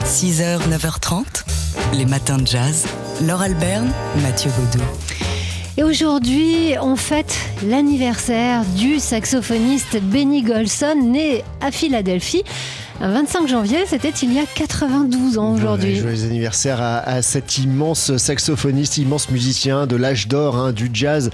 6h, 9h30, les matins de jazz. Laure Alberne, Mathieu Baudou. Et aujourd'hui, on fête l'anniversaire du saxophoniste Benny Golson, né à Philadelphie. Un 25 janvier, c'était il y a 92 ans aujourd'hui. joyeux anniversaire à, cet immense saxophoniste, immense musicien de l'âge d'or hein, du jazz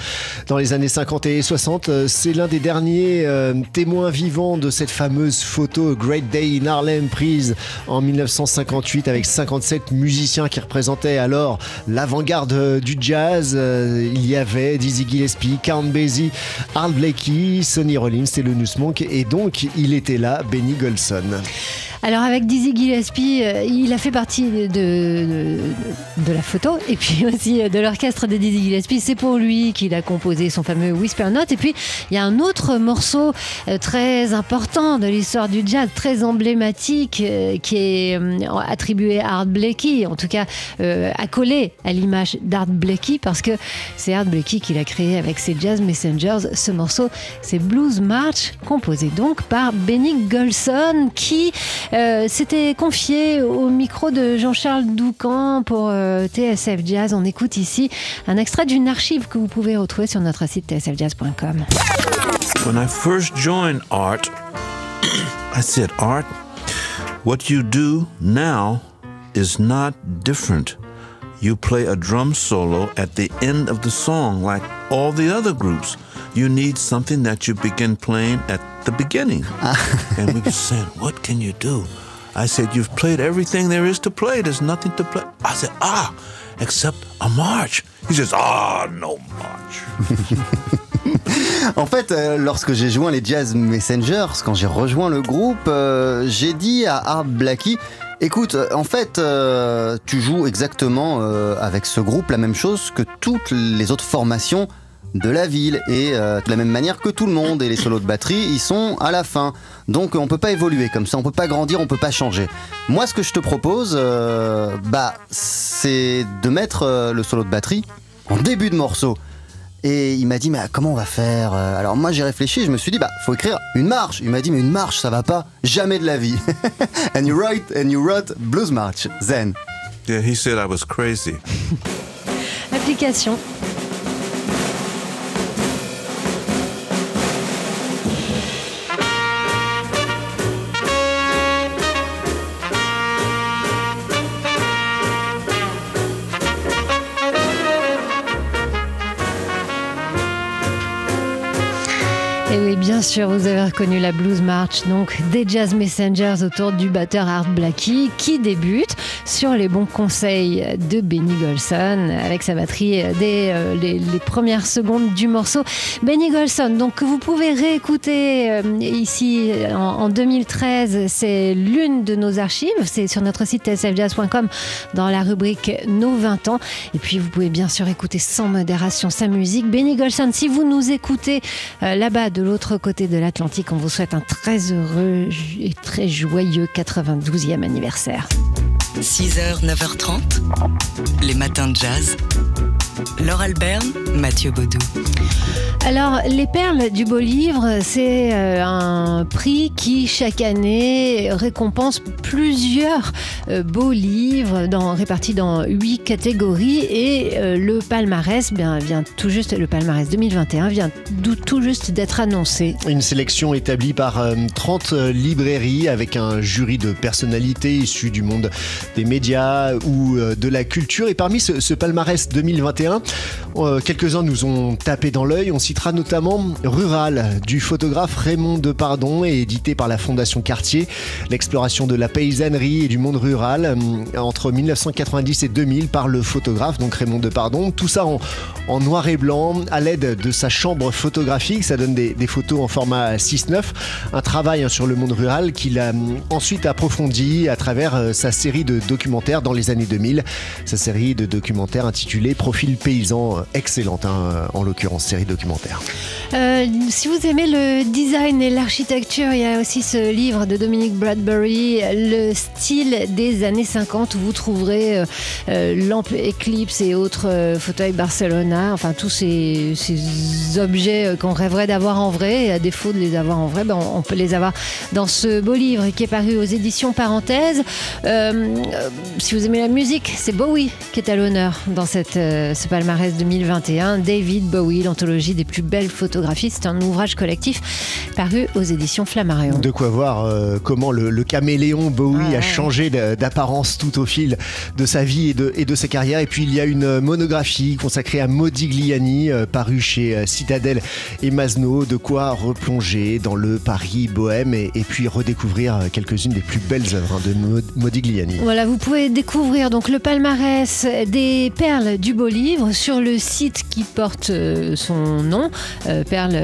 dans les années 50 et 60. C'est l'un des derniers euh, témoins vivants de cette fameuse photo Great Day in Harlem prise en 1958 avec 57 musiciens qui représentaient alors l'avant-garde du jazz. Euh, il y avait Dizzy Gillespie, Count Basie, Art Blakey, Sonny Rollins et le Monk et donc il était là, Benny Golson. Alors avec Dizzy Gillespie, euh, il a fait partie de, la photo et puis aussi de l'orchestre de Dizzy Gillespie. C'est pour lui qu'il a composé son fameux Whisper Note. Et puis il y a un autre morceau euh, très important de l'histoire du jazz, très emblématique, euh, qui est attribué à Art Blakey, en tout cas accolé à l'image d'Art Blakey, parce que c'est Art Blakey qui l'a créé avec ses Jazz Messengers. Ce morceau, c'est Blues March, composé donc par Benny Golson, qui euh, s'était confié au micro de Jean-Charles Doucan pour euh, TSF Jazz. On écoute ici un extrait d'une archive que vous pouvez retrouver sur notre site tsfjazz.com. When I first joined art, I said, Art, what you do now is not different. You play a drum solo at the end of the song like all the other groups. You need something that you begin playing at the beginning. and we were saying, What can you do? I said, You've played everything there is to play. There's nothing to play. I said, Ah, except a march. He says, Ah, no march. en fait, euh, lorsque j'ai joint les Jazz Messengers, quand j'ai rejoint le groupe, euh, j'ai dit à Art Blackie Écoute, en fait, euh, tu joues exactement euh, avec ce groupe la même chose que toutes les autres formations de la ville et euh, de la même manière que tout le monde et les solos de batterie ils sont à la fin donc on peut pas évoluer comme ça on peut pas grandir on peut pas changer moi ce que je te propose bah c'est de mettre le solo de batterie en début de morceau et il m'a dit, mais comment on va faire euh, Alors moi j'ai réfléchi, je me suis dit, bah faut écrire une marche. Il m'a dit, mais une marche, ça va pas, jamais de la vie. and you write, and you wrote blues march, then. Yeah, he said I was crazy. Application. Et oui, bien sûr, vous avez reconnu la Blues March, donc des Jazz Messengers autour du batteur Art Blackie, qui débute sur les bons conseils de Benny Golson, avec sa batterie dès euh, les, premières secondes du morceau. Benny Golson, donc que vous pouvez réécouter euh, ici en, 2013, c'est l'une de nos archives, c'est sur notre site tsfjazz.com dans la rubrique Nos 20 ans. Et puis vous pouvez bien sûr écouter sans modération sa musique. Benny Golson, si vous nous écoutez euh, là-bas, de l'autre côté de l'Atlantique. On vous souhaite un très heureux et très joyeux 92e anniversaire. 6h, 9h30, les matins de jazz. Laure Albert, Mathieu Baudou. Alors, les perles du beau livre, c'est euh, un prix qui, chaque année, récompense plusieurs euh, beaux livres répartis dans huit catégories. Et euh, le palmarès bien, vient tout juste, le palmarès 2021 vient tout juste d'être annoncé. Une sélection établie par 30 librairies avec un jury de personnalités issues du monde des médias ou de la culture. Et parmi ce, palmarès 2021, quelques-uns nous ont tapé dans l'œil. Citera notamment Rural du photographe Raymond Depardon et édité par la Fondation Cartier. L'exploration de la paysannerie et du monde rural euh, entre 1990 et 2000 par le photographe, donc Raymond Depardon. Tout ça en, noir et blanc à l'aide de sa chambre photographique. Ça donne des, photos en format 6-9. Un travail hein, sur le monde rural qu'il a euh, ensuite approfondi à travers euh, sa série de documentaires dans les années 2000. Sa série de documentaires intitulée Profil paysan, excellente hein, en l'occurrence, série documentaire Euh, si vous aimez le design et l'architecture, il y a aussi ce livre de Dominique Bradbury, Le style des années 50, où vous trouverez euh, euh, lampe Eclipse et autres euh, fauteuils Barcelona, enfin tous ces, objets qu'on rêverait d'avoir en vrai, et à défaut de les avoir en vrai, ben, on, on peut les avoir dans ce beau livre qui est paru aux éditions Parenthèse. Euh, si vous aimez la musique, c'est Bowie qui est à l'honneur dans cette, ce palmarès 2021. David Bowie, l'anthologie des plus belles photographies. C'est un ouvrage collectif paru aux éditions Flammarion. De quoi voir euh, comment le, le caméléon Bowie Ah ouais. a changé d'apparence tout au fil de sa vie et de, et de sa carrière. Et puis il y a une monographie consacrée à Modigliani, euh, parue chez euh, Citadel et Masno. De quoi replonger dans le Paris bohème et, et puis redécouvrir euh, quelques-unes des plus belles œuvres de Mo- Modigliani. Voilà, vous pouvez découvrir donc le palmarès des perles du beau livre sur le site qui porte son nom, euh, perles.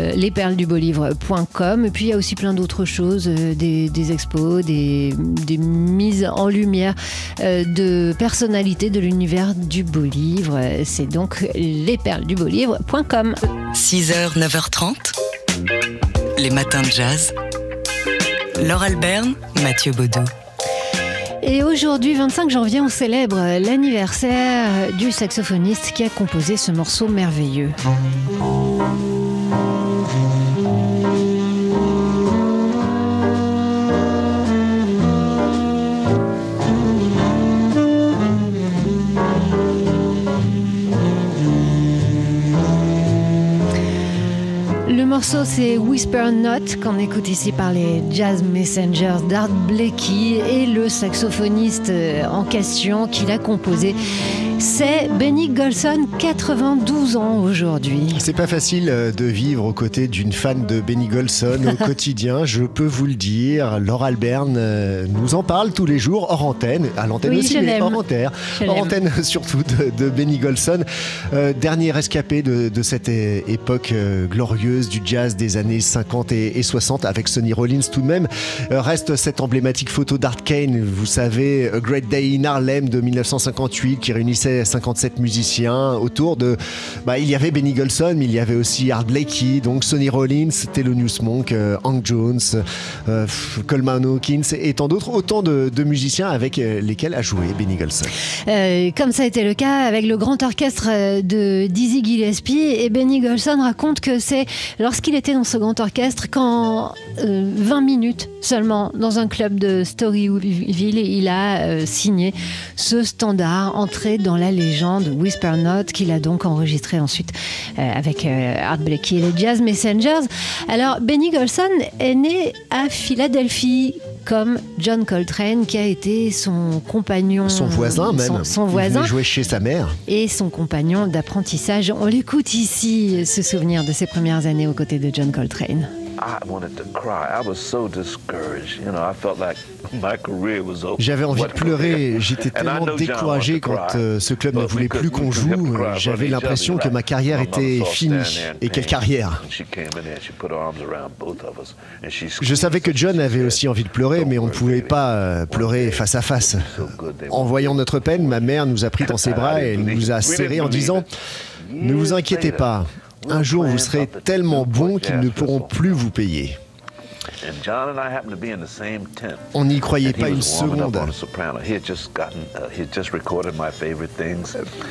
Et puis il y a aussi plein d'autres choses, euh, des, expos, des, mises en lumière euh, de personnalités de l'univers du beau livre. C'est donc lesperlesdubeaulivre.com. 6h, 9h30. Les matins de jazz. Laure Alberne, Mathieu Baudou. Et aujourd'hui, 25 janvier, on célèbre l'anniversaire du saxophoniste qui a composé ce morceau merveilleux. C'est Whisper Note, qu'on écoute ici par les Jazz Messengers d'Art Blakey et le saxophoniste euh, en question qui l'a composé. C'est Benny Golson, 92 ans aujourd'hui. C'est pas facile euh, de vivre aux côtés d'une fan de Benny Golson au quotidien, je peux vous le dire. Laure Alberne euh, nous en parle tous les jours hors antenne, à l'antenne Oui, aussi, mais hors antenne, hors antenne surtout de, de Benny Golson, Euh, dernier rescapé de, de cette époque glorieuse du jazz des années 50 et, et 60 avec Sonny Rollins tout de même. Euh, reste cette emblématique photo d'Art Kane, vous savez, A Great Day in Harlem de 1958 qui réunissait 57 musiciens autour de... Bah, il y avait Benny Golson, mais il y avait aussi Art Blakey, donc Sonny Rollins, Thelonious Monk, euh, Hank Jones, euh, Coleman Hawkins et tant d'autres, autant de, de musiciens avec euh, lesquels a joué Benny Golson. Comme ça a été le cas avec le grand orchestre de Dizzy Gillespie. Et Benny Golson raconte que c'est lorsqu'il était dans ce grand orchestre qu'en euh, 20 minutes seulement dans un club de Storyville, il a signé ce standard entré dans la légende Whisper Note qu'il a donc enregistré ensuite euh, avec euh, Art Blakey et les Jazz Messengers. Alors Benny Golson est né à Philadelphie comme John Coltrane qui a été son compagnon Son voisin même. son, son Il voisin venait jouer chez sa mère. et son compagnon d'apprentissage. On l'écoute ici, ce souvenir de ses premières années aux côtés de John Coltrane. I wanted to cry. I was so discouraged. You know, I felt like my career was over. J'avais envie de pleurer, j'étais tellement découragé quand euh, ce club ne voulait plus qu'on joue. J'avais l'impression que ma carrière était finie. Et quelle carrière Je savais que John avait aussi envie de pleurer, mais on ne pouvait pas euh, pleurer face à face. En voyant notre peine, ma mère nous a pris dans ses bras et nous a serrés en disant Ne vous inquiétez pas, un jour vous serez tellement bon qu'ils ne pourront plus vous payer. And John and I happened to be in the same tent. On n'y croyait pas une seconde. uh.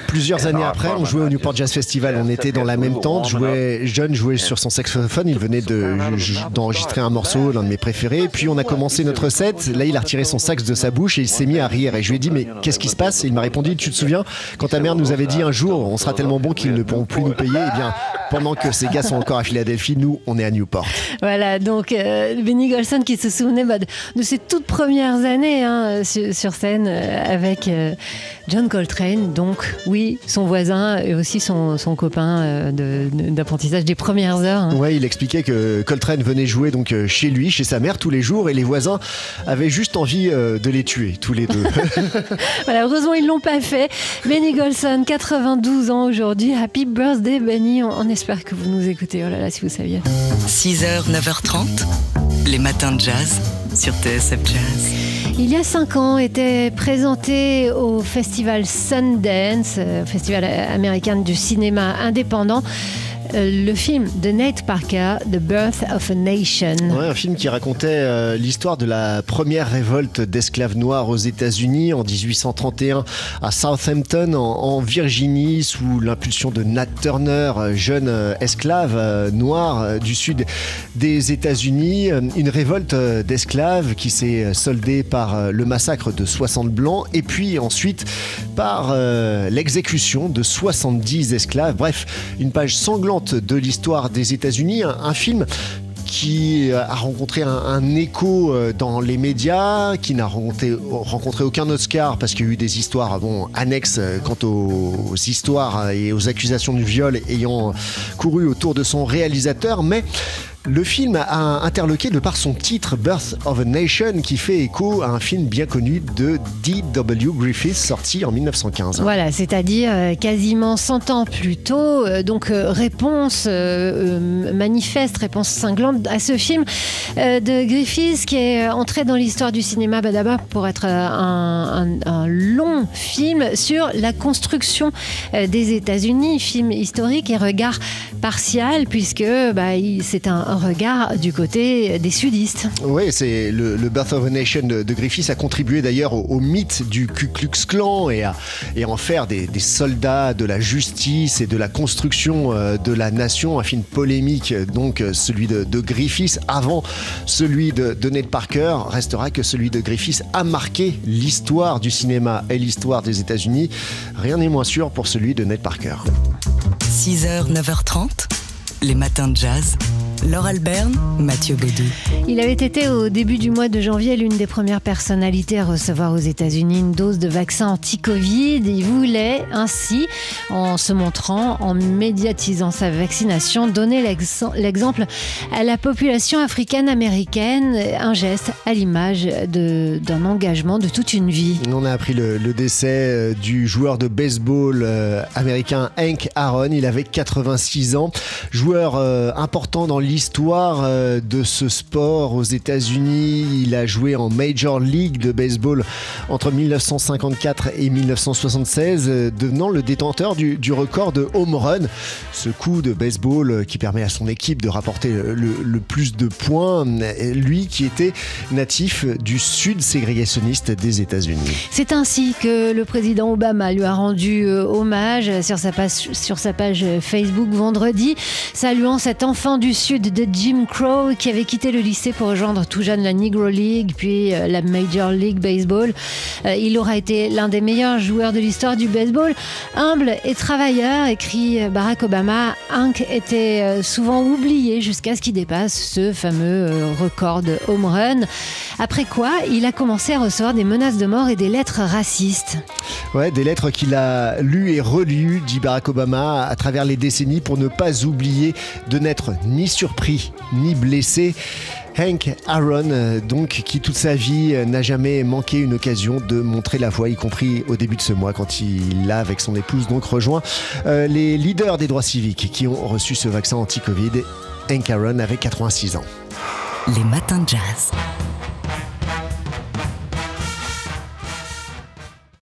Plusieurs années après, on jouait au Newport Jazz Festival. On était dans la même tente. Jouait, John jouait sur son saxophone. Il venait de- d'enregistrer un morceau, l'un de mes préférés. Puis on a commencé notre set. Là, il a retiré son sax de sa bouche et il s'est mis à rire. Et je lui ai dit Mais qu'est-ce qui se passe? Et il m'a répondu Tu te souviens quand ta mère nous avait dit un jour on sera tellement bon qu'ils ne pourront plus nous payer Eh bien, pendant que ces gars sont encore à Philadelphie, nous, on est à Newport. Voilà, donc euh, Benny Golson qui se souvenait bah, de, de ses toutes premières années hein, sur, sur scène euh, avec euh, John Coltrane. Donc oui, son voisin et aussi son, son copain euh, de- d'apprentissage des premières heures. hein. Ouais, il expliquait que Coltrane venait jouer donc chez lui, chez sa mère tous les jours, et les voisins avaient juste envie de les tuer tous les deux. Voilà, heureusement, ils l'ont pas fait. Benny Golson, 92 ans aujourd'hui. Happy birthday, Benny. On, on espère que vous nous écoutez. Oh là là, si vous saviez. 6h, 9h30. Les matins de jazz sur TSF Jazz. Il y a cinq ans, était présenté au festival Sundance, euh, festival américain du cinéma indépendant. Euh, le film de Nate Parker, The Birth of a Nation. Ouais, un film qui racontait euh, l'histoire de la première révolte d'esclaves noirs aux États-Unis en 1831 à Southampton, en, Virginie, sous l'impulsion de Nat Turner, euh, jeune esclave noir du sud des États-Unis. Une révolte d'esclaves qui s'est soldée par le massacre de 60 blancs et puis ensuite par l'exécution de 70 esclaves. Bref, une page sanglante de l'histoire des États-Unis, un, film qui a rencontré un, un écho euh, dans les médias, qui n'a rencontré, rencontré aucun Oscar parce qu'il y a eu des histoires bon, annexes euh, quant aux, aux histoires et aux accusations du viol ayant couru autour de son réalisateur, mais le film a interloqué de par son titre Birth of a Nation qui fait écho à un film bien connu de D.W. Griffith sorti en 1915. Voilà, c'est-à-dire euh, quasiment 100 ans plus tôt. Euh, donc, euh, réponse manifeste, réponse cinglante à ce film de Griffiths qui est entré dans l'histoire du cinéma bah, d'abord pour être un, un- long film sur la construction des États-Unis, film historique et regard partial, puisque bah, c'est un regard du côté des sudistes. Oui, c'est le, le Birth of a Nation de, de Griffiths a contribué d'ailleurs au, au mythe du Ku Klux Klan et à, et à en faire des, des soldats de la justice et de la construction euh, de la nation. Un film polémique, euh, donc euh, celui de, de Griffiths avant celui de, de Ned Parker. Restera que celui de Griffiths a marqué l'histoire du cinéma et l'histoire des États-Unis. Rien n'est moins sûr pour celui de Ned Parker. 6h, 9h30, les matins de jazz. Laure Alberne, Mathieu Baudou. Il avait été au début du mois de janvier l'une des premières personnalités à recevoir aux États-Unis une dose de vaccin anti-Covid. Il voulait ainsi, en se montrant, en médiatisant sa vaccination, donner l'ex- l'exemple à la population africaine-américaine, un geste à l'image d'un engagement de toute une vie. On a appris le, le décès euh, du joueur de baseball euh, américain Hank Aaron. Il avait 86 ans. Joueur euh, important dans l'histoire euh, de ce sport aux États-Unis. Il a joué en Major League de baseball entre 1954 et 1976, euh, devenant le détenteur du, record de home run. Ce coup de baseball euh, qui permet à son équipe de rapporter le, plus de points. Lui qui était natif du sud ségrégationniste des États-Unis. C'est ainsi que le président Obama lui a rendu hommage sur sa page Facebook vendredi, saluant cet enfant du sud de Jim Crow qui avait quitté le lycée pour rejoindre tout jeune la Negro League puis euh, la Major League Baseball. Euh, il aura été l'un des meilleurs joueurs de l'histoire du baseball. Humble et travailleur, écrit euh, Barack Obama, Hank était souvent oublié jusqu'à ce qu'il dépasse ce fameux record de home run. Après quoi, il a commencé à recevoir des menaces de mort et des lettres racistes. Ouais, des lettres qu'il a lues et relues, dit Barack Obama, à travers les décennies pour ne pas oublier de n'être ni surpris ni blessé. Hank Aaron, euh, donc, qui toute sa vie euh, n'a jamais manqué une occasion de montrer la voie, y compris au début de ce mois, quand il a, avec son épouse, donc rejoint euh, les leaders des droits civiques qui ont reçu ce vaccin anti-Covid. Hank Aaron avait 86 ans. Les matins de jazz.